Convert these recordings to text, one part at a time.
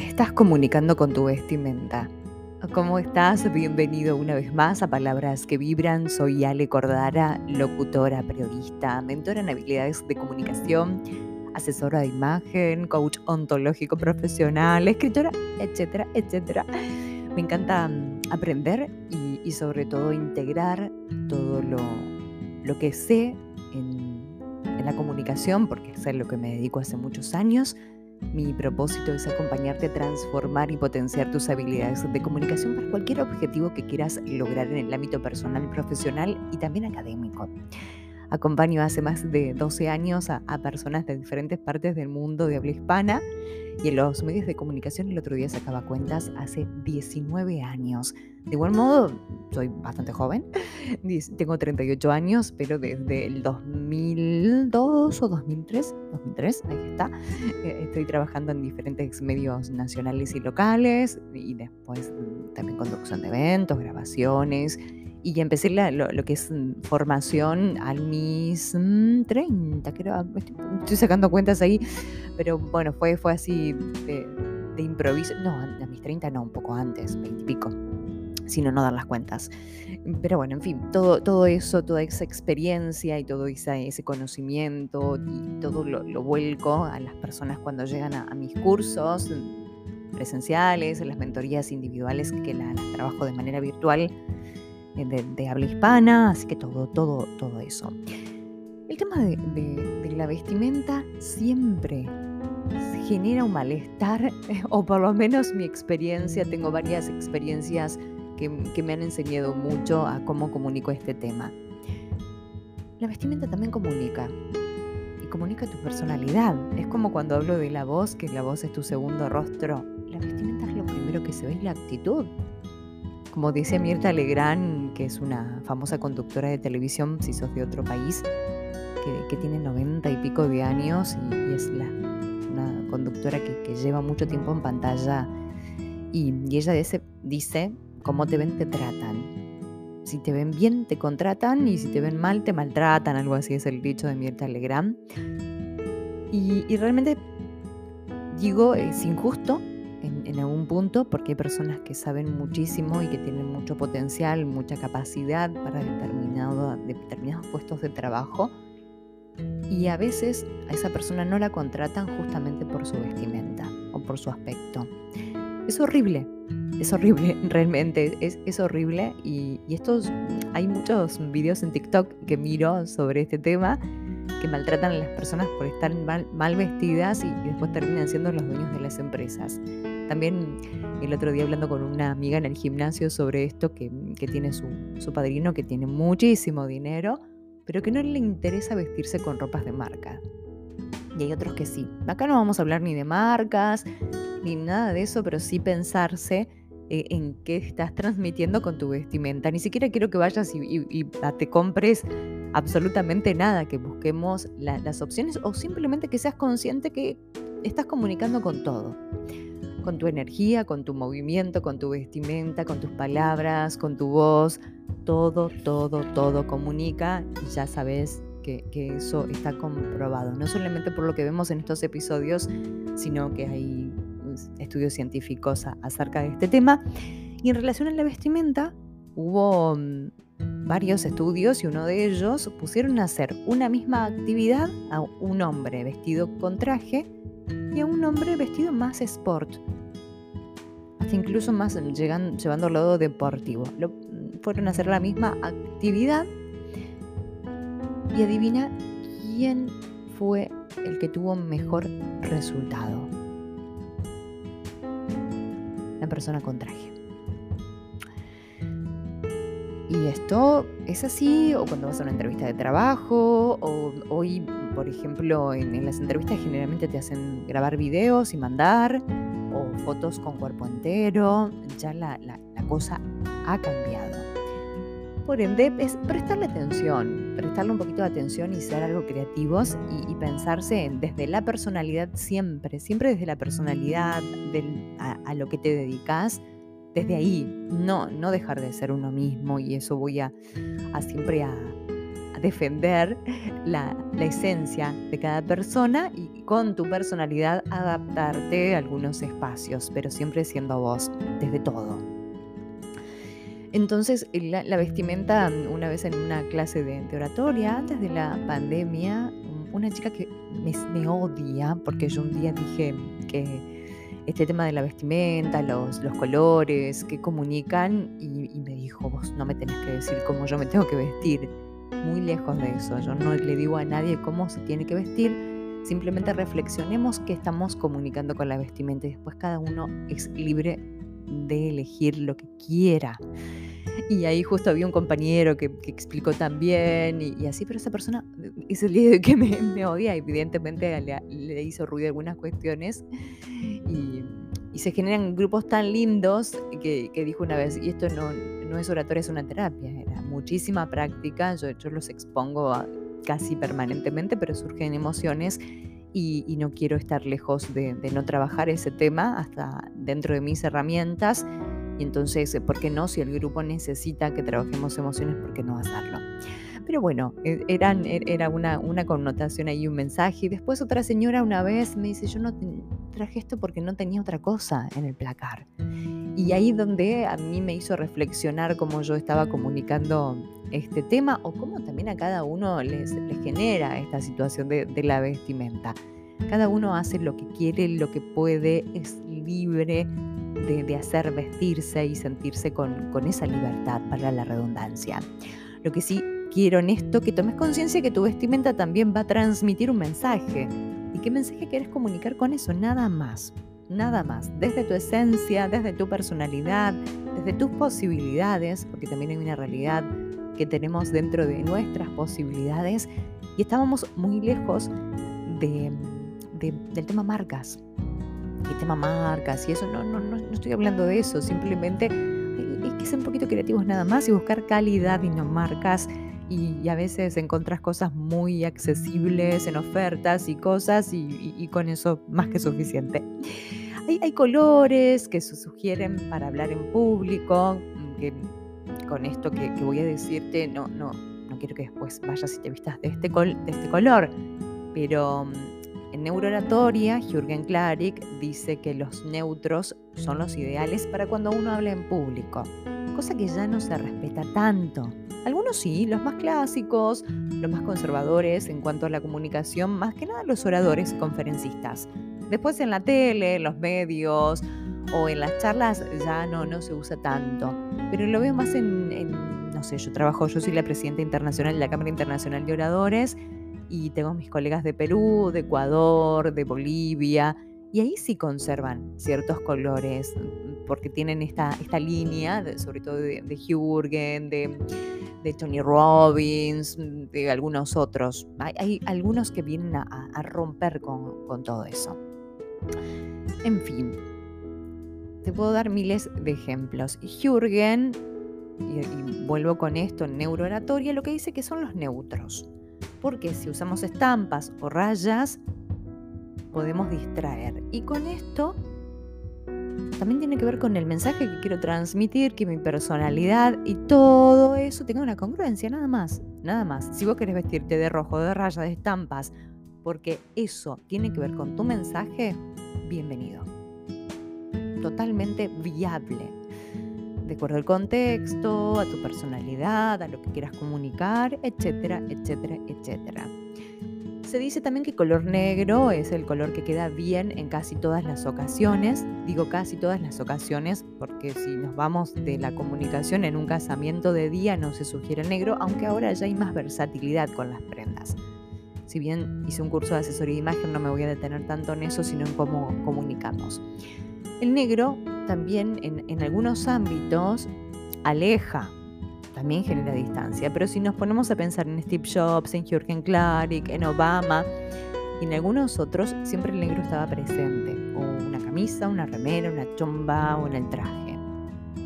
qué estás comunicando con tu vestimenta? ¿Cómo estás? Bienvenido una vez más a Palabras que Vibran. Soy Ale Cordara, locutora, periodista, mentora en habilidades de comunicación, asesora de imagen, coach ontológico profesional, escritora, etcétera, etcétera. Me encanta mm, aprender y, sobre todo integrar todo lo, lo que sé en, en la comunicación, porque es lo que me dedico hace muchos años mi propósito es acompañarte a transformar y potenciar tus habilidades de comunicación para cualquier objetivo que quieras lograr en el ámbito personal, profesional y también académico. Acompaño hace más de 12 años a, personas de diferentes partes del mundo de habla hispana y en los medios de comunicación el otro día sacaba cuentas hace 19 años. De igual modo, soy bastante joven, tengo 38 años, pero desde el 2002 o 2003, 2003, ahí está, eh, estoy trabajando en diferentes medios nacionales y locales y después también conducción de eventos, grabaciones y empecé lo, que es mm, formación a mis 30, mm, creo, ah, estoy, sacando cuentas ahí, pero bueno, fue, fue así de, improviso, no, a mis 30 no, un poco antes, 20 y pico, sino no dar las cuentas. Pero bueno, en fin, todo, todo eso, toda esa experiencia y todo ese conocimiento y todo lo, vuelco a las personas cuando llegan a, mis cursos presenciales, en las mentorías individuales que las trabajo de manera virtual de, habla hispana, así que todo, todo, todo eso. El tema de, la vestimenta siempre genera un malestar, o por lo menos mi experiencia, tengo varias experiencias que, que, me han enseñado mucho a cómo comunico este tema. La vestimenta también comunica, y comunica tu personalidad. Es como cuando hablo de la voz, que la voz es tu segundo rostro. La vestimenta es lo primero que se ve, es la actitud. Como dice Mirta Legrand, que es una famosa conductora de televisión, si sos de otro país, que, tiene noventa y pico de años y, es la, una conductora que, lleva mucho tiempo en pantalla. Y, ella dice, dice, cómo te ven, te tratan. Si te ven bien, te contratan y si te ven mal, te maltratan. Algo así es el dicho de Mirta Legrand. Y, y realmente digo, es injusto en, algún punto, porque hay personas que saben muchísimo y que tienen mucho potencial, mucha capacidad para determinado, determinados puestos de trabajo, y a veces a esa persona no la contratan justamente por su vestimenta o por su aspecto. Es horrible, es horrible, realmente, es, es horrible. Y, y, estos, hay muchos videos en TikTok que miro sobre este tema que maltratan a las personas por estar mal, mal vestidas y, y, después terminan siendo los dueños de las empresas. También el otro día hablando con una amiga en el gimnasio sobre esto, que, tiene su, padrino, que tiene muchísimo dinero, pero que no le interesa vestirse con ropas de marca. Y hay otros que sí. Acá no vamos a hablar ni de marcas, ni nada de eso, pero sí pensarse en qué estás transmitiendo con tu vestimenta. Ni siquiera quiero que vayas y, te compres absolutamente nada, que busquemos las opciones o simplemente que seas consciente que estás comunicando con todo con tu energía, con tu movimiento, con tu vestimenta, con tus palabras, con tu voz. Todo, todo, todo comunica y ya sabes que, eso está comprobado. No solamente por lo que vemos en estos episodios, sino que hay estudios científicos acerca de este tema. Y en relación a la vestimenta, hubo mm, varios estudios y uno de ellos pusieron a hacer una misma actividad a un hombre vestido con traje y a un hombre vestido más sport, hasta incluso más llegan, llevando al lado deportivo. Lo, fueron a hacer la misma actividad y adivina quién fue el que tuvo mejor resultado. La persona con traje. Y esto es así, o cuando vas a una entrevista de trabajo, o hoy, por ejemplo, en, las entrevistas generalmente te hacen grabar videos y mandar, o fotos con cuerpo entero, ya la, cosa ha cambiado. Por ende, es prestarle atención, prestarle un poquito de atención y ser algo creativos y, pensarse desde la personalidad siempre, siempre desde la personalidad, a, a lo que te dedicas desde ahí, no, no dejar de ser uno mismo y eso voy a, siempre a, defender la, esencia de cada persona y con tu personalidad adaptarte a algunos espacios, pero siempre siendo vos, desde todo. Entonces, la, vestimenta, una vez en una clase de, oratoria, antes de la pandemia, una chica que me, odia, porque yo un día dije que este tema de la vestimenta, los, los colores que comunican, y, y, me dijo, vos no me tenés que decir cómo yo me tengo que vestir. Muy lejos de eso, yo no le digo a nadie cómo se tiene que vestir, simplemente reflexionemos qué estamos comunicando con la vestimenta y después cada uno es libre de elegir lo que quiera. Y ahí justo había un compañero que, explicó también y, así, pero esa persona es el de que me, odia, evidentemente le, hizo ruido algunas cuestiones y, se generan grupos tan lindos que, dijo una vez, y esto no, no es oratoria, es una terapia, era muchísima práctica, yo, yo los expongo casi permanentemente, pero surgen emociones y, no quiero estar lejos de, de, no trabajar ese tema hasta dentro de mis herramientas y entonces, ¿por qué no? Si el grupo necesita que trabajemos emociones, ¿por qué no hacerlo? Pero bueno, e, eran, e, era una, una connotación ahí, un mensaje. Y después otra señora una vez me dice, yo no traje esto porque no tenía otra cosa en el placar. Y ahí donde a mí me hizo reflexionar cómo yo estaba comunicando este tema o cómo también a cada uno les, les genera esta situación de, de la vestimenta. Cada uno hace lo que quiere, lo que puede, es libre de, hacer vestirse y sentirse con, con esa libertad, para la redundancia. Lo que sí quiero en esto, que tomes conciencia que tu vestimenta también va a transmitir un mensaje. ¿Y qué mensaje quieres comunicar con eso? Nada más, nada más. Desde tu esencia, desde tu personalidad, desde tus posibilidades, porque también hay una realidad que tenemos dentro de nuestras posibilidades y estábamos muy lejos de, del tema marcas el tema marcas y eso, no, no, no, estoy hablando de eso, simplemente hay que ser un poquito creativos nada más y buscar calidad y no marcas y, a veces encontrás cosas muy accesibles en ofertas y cosas y, con eso más que suficiente. Hay, hay, colores que se sugieren para hablar en público, que con esto que, voy a decirte, no, no, no quiero que después vayas y te vistas de este, col, de este color, pero mm, en neurooratoria, Jürgen Klarik dice que los neutros son los ideales para cuando uno habla en público, cosa que ya no se respeta tanto. Algunos sí, los más clásicos, los más conservadores en cuanto a la comunicación, más que nada los oradores y conferencistas. Después en la tele, en los medios o en las charlas ya no, no se usa tanto, pero lo veo más en, no sé, yo trabajo, yo soy la presidenta internacional de la Cámara Internacional de Oradores y tengo mis colegas de Perú, de Ecuador, de Bolivia, y ahí sí conservan ciertos colores, porque tienen esta, esta línea, sobre todo de, de de, de, Tony Robbins, de algunos otros. Hay, algunos que vienen a, romper con, todo eso. En fin, te puedo dar miles de ejemplos. Jürgen, y, vuelvo con esto en neurooratoria, lo que dice que son los neutros porque si usamos estampas o rayas podemos distraer. Y con esto también tiene que ver con el mensaje que quiero transmitir, que mi personalidad y todo eso tenga una congruencia, nada más, nada más. Si vos querés vestirte de rojo, de rayas, de estampas, porque eso tiene que ver con tu mensaje, bienvenido. Totalmente viable de acuerdo al contexto, a tu personalidad, a lo que quieras comunicar, etcétera, etcétera, etcétera. Se dice también que color negro es el color que queda bien en casi todas las ocasiones. Digo casi todas las ocasiones porque si nos vamos de la comunicación en un casamiento de día no se sugiere negro, aunque ahora ya hay más versatilidad con las prendas. Si bien hice un curso de asesoría de imagen, no me voy a detener tanto en eso, sino en cómo comunicamos. El negro también en, algunos ámbitos aleja, también genera distancia, pero si nos ponemos a pensar en Steve Jobs, en Jürgen Klarik, en Obama y en algunos otros, siempre el negro estaba presente, o una camisa, una remera, una chomba o en el traje.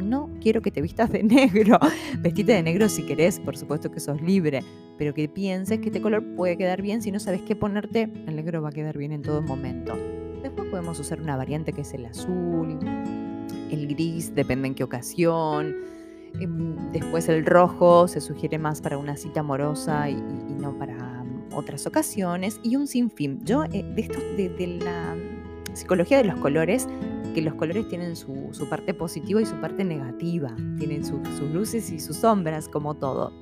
No quiero que te vistas de negro, vestite de negro si querés, por supuesto que sos libre, pero que pienses que este color puede quedar bien si no sabes qué ponerte, el negro va a quedar bien en todo momento. Después podemos usar una variante que es el azul, el gris, depende en qué ocasión. Em, después el rojo se sugiere más para una cita amorosa y, no para mm, otras ocasiones. Y un sinfín. Yo, eh, de esto, de, la psicología de los colores, que los colores tienen su, parte positiva y su parte negativa, tienen sus luces y sus sombras, como todo.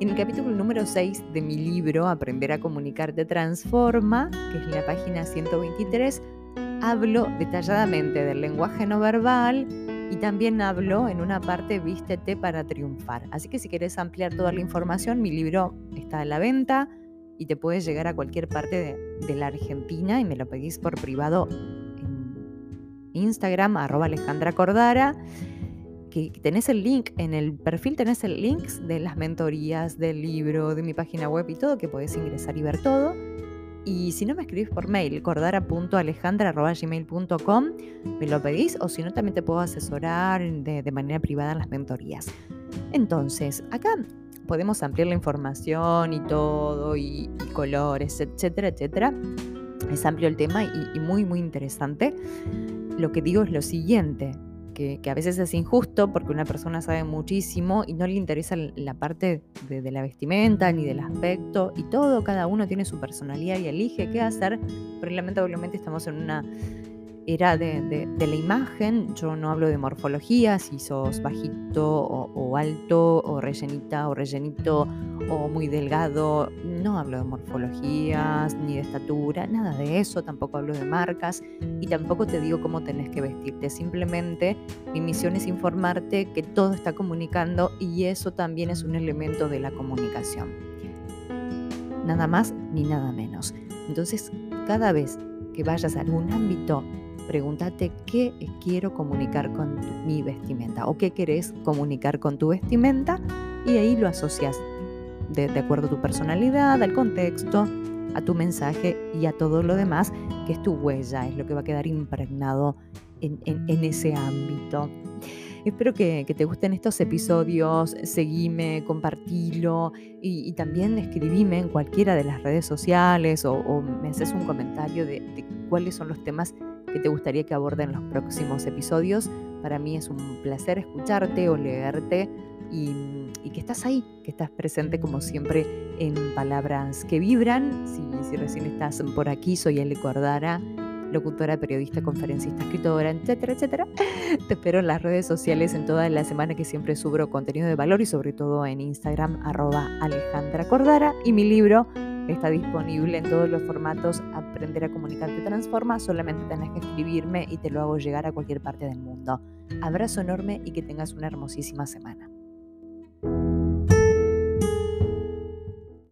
En el capítulo número 6 de mi libro Aprender a comunicarte transforma, que es la página 123, hablo detalladamente del lenguaje no verbal y también hablo en una parte Vístete para triunfar. Así que si quieres ampliar toda la información, mi libro está a la venta y te puedes llegar a cualquier parte de, la Argentina y me lo pedís por privado en Instagram, arroba Alejandra Cordara. Que tenés el link, en el perfil tenés el link de las mentorías, del libro, de mi página web y todo, que podés ingresar y ver todo. Y si no me escribís por mail, cordara.alejandra.gmail.com, me lo pedís o si no también te puedo asesorar de, manera privada en las mentorías. Entonces, acá podemos ampliar la información y todo, y, colores, etcétera, etcétera. Es amplio el tema y muy, muy interesante. Lo que digo es lo siguiente, que, a veces es injusto porque una persona sabe muchísimo y no le interesa la parte de, la vestimenta ni del aspecto y todo, cada uno tiene su personalidad y elige qué hacer, pero lamentablemente estamos en una era de, la imagen, yo no hablo de morfología, si sos bajito o, alto o rellenita o rellenito o muy delgado, no hablo de morfologías ni de estatura, nada de eso, tampoco hablo de marcas y tampoco te digo cómo tenés que vestirte, simplemente mi misión es informarte que todo está comunicando y eso también es un elemento de la comunicación. Nada más ni nada menos. Entonces, cada vez que vayas a algún ámbito pregúntate qué quiero comunicar con mi vestimenta o qué querés comunicar con tu vestimenta y ahí lo asocias de, acuerdo a tu personalidad, al contexto, a tu mensaje y a todo lo demás, que es tu huella, es lo que va a quedar impregnado en, ese ámbito. Espero que, te gusten estos episodios, seguime, compartilo y, también escribime en cualquiera de las redes sociales o, me haces un comentario de, de cuáles son los temas que te gustaría que aborden los próximos episodios. Para mí es un placer escucharte o leerte y, que estás ahí, que estás presente como siempre en palabras que vibran. Si, recién estás por aquí, soy Eli Cordara, locutora, periodista, conferencista, escritora, etcétera, etcétera. Te espero en las redes sociales en toda la semana que siempre subo contenido de valor y sobre todo en Instagram, arroba Alejandra Cordara y mi libro Está disponible en todos los formatos. Aprender a comunicarte transforma. Solamente tenés que escribirme y te lo hago llegar a cualquier parte del mundo. Abrazo enorme y que tengas una hermosísima semana.